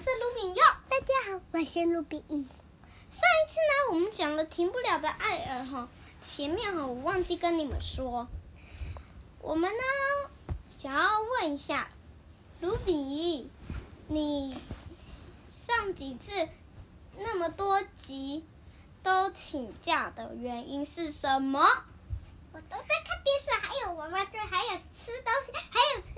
是卢比佑。大家好，我是卢比一。上一次呢，我们讲了停不了的爱尔哈，前面哈我忘记跟你们说，我们呢想要问一下卢比，你上几次那么多集都请假的原因是什么？我都在看电视，还有玩玩具，还有吃东西，还有吃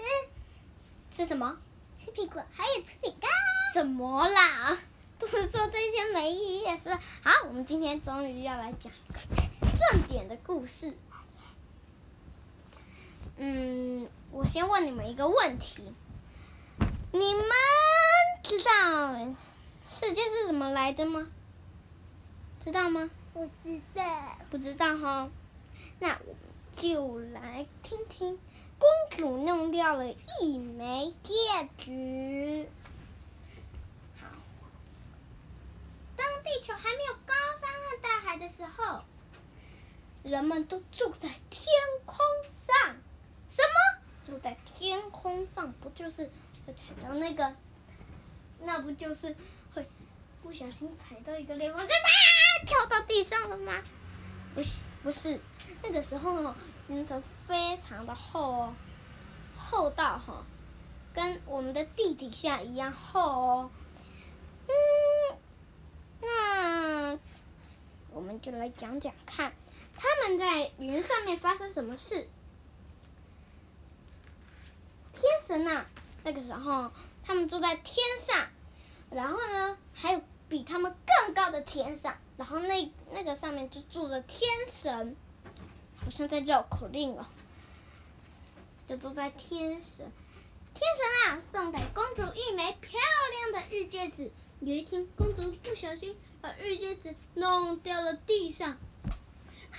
吃什么？吃苹果，还有吃饼干。怎么啦？都是做这些没意义的事。好，我们今天终于要来讲一个正点的故事。嗯，我先问你们一个问题：你们知道世界是怎么来的吗？知道吗？不知道。不知道哈。那我们就来听听，公主弄掉了一枚戒指。好，当地球还没有高山和大海的时候，人们都住在天空上。什么？住在天空上，不就是会踩到那个？那不就是会不小心踩到一个裂缝，就啊跳到地上了吗？不是，不是。那个时候哦，云层非常的厚哦，厚到哈，跟我们的地底下一样厚哦。嗯，那我们就来讲讲看，他们在云上面发生什么事。天神呐，那个时候他们住在天上，然后呢，还有比他们更高的天上，然后那那个上面就住着天神。好像在绕口令哦，就坐在天神，天神啊，送给公主一枚漂亮的玉戒指。有一天，公主不小心把玉戒指弄掉了地上，啊啊！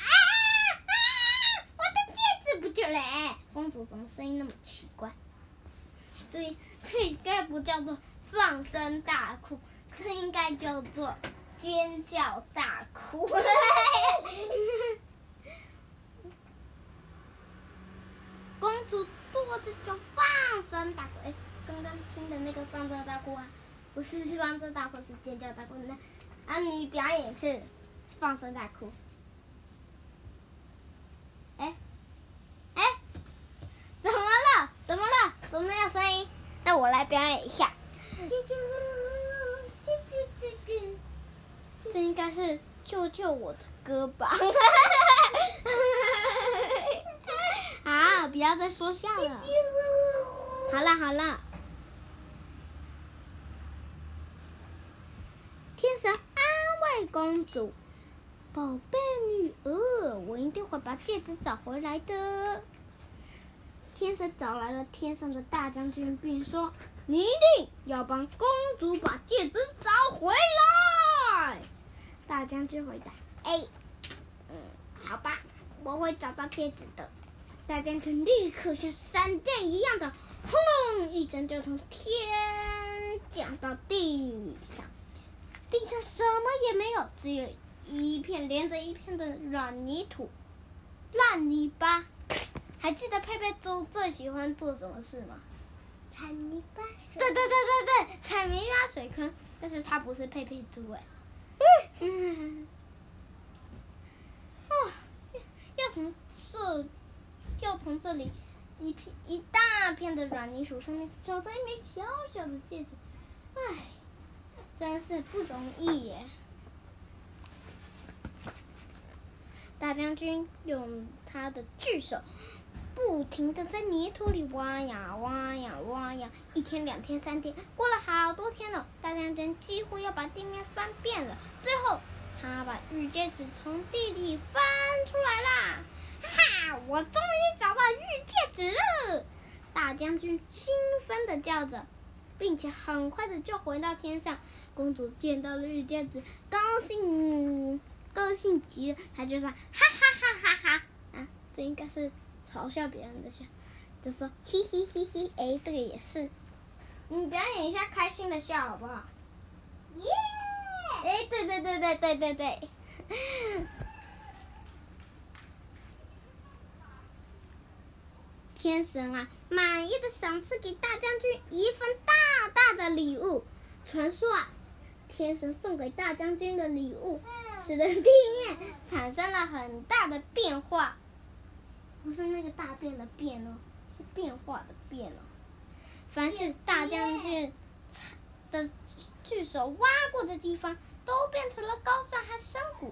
我的戒指不见了！公主怎么声音那么奇怪？这这应该不叫做放声大哭，这应该叫做尖叫大哭。公主跺着脚放声大哭。哎，刚刚听的那个放声大哭啊，不是放声大哭，是尖叫大哭。那啊，你表演一次放声大哭。哎，哎，怎么了？怎么了？怎么没有声音？那我来表演一下。这应该是救救我的歌吧。好，不要再说笑了。好了好了，天神安慰公主：“宝贝女儿，我一定会把戒指找回来的。”天神找来了天上的大将军，并说：“你一定要帮公主把戒指找回来。”大将军回答：“哎，嗯，好吧，我会找到戒指的。”大将军立刻像闪电一样的轰隆一声，就从天降到地上。地上什么也没有，只有一片连着一片的软泥土、烂泥巴。还记得佩佩猪最喜欢做什么事吗？踩泥巴水。对对对对对，踩泥巴水坑。但是它不是佩佩猪哎。嗯。哦，要从这。要从这里一片一大片的软泥土上面找到一枚小小的戒指，唉，真是不容易耶！大将军用他的巨手不停的在泥土里挖呀挖呀挖呀，一天、两天、三天，过了好多天了，大将军几乎要把地面翻遍了。最后，他把玉戒指从地里翻出来啦！哈哈！我终于找到玉戒指了！大将军兴奋的叫着，并且很快的就回到天上。公主见到了玉戒指，高兴，高兴极了。她就说：“哈哈哈哈哈！”啊，这应该是嘲笑别人的笑，就说：“嘿嘿嘿嘿。”哎，这个也是。你表演一下开心的笑好不好？耶！哎，对对对对对对对。天神啊，满意的赏赐给大将军一份大大的礼物。传说啊，天神送给大将军的礼物，使得地面产生了很大的变化。不是那个大便的变哦，是变化的变哦。凡是大将军的巨手挖过的地方，都变成了高山和山谷；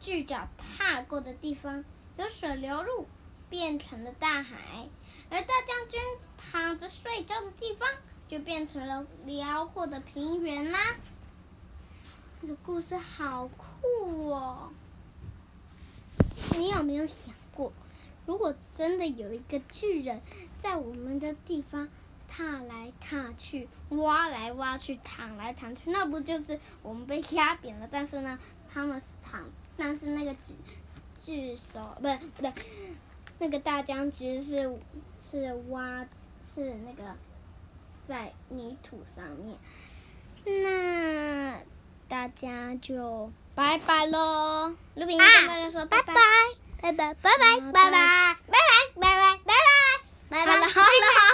巨脚踏过的地方，有水流入，变成了大海；而大将军躺着睡觉的地方，就变成了辽阔的平原啦。这个故事好酷哦！你有没有想过？如果真的有一个巨人，在我们的地方踏来踏去、挖来挖去、躺来躺去，那不就是我们被压扁了？但是呢，他们是躺，但是那个巨巨手不对不对，那个大僵尸是是挖是那个在泥土上面。那大家就拜拜喽卢比跟大家说拜拜拜拜拜拜拜拜拜拜。拜拜拜拜拜拜拜拜。拜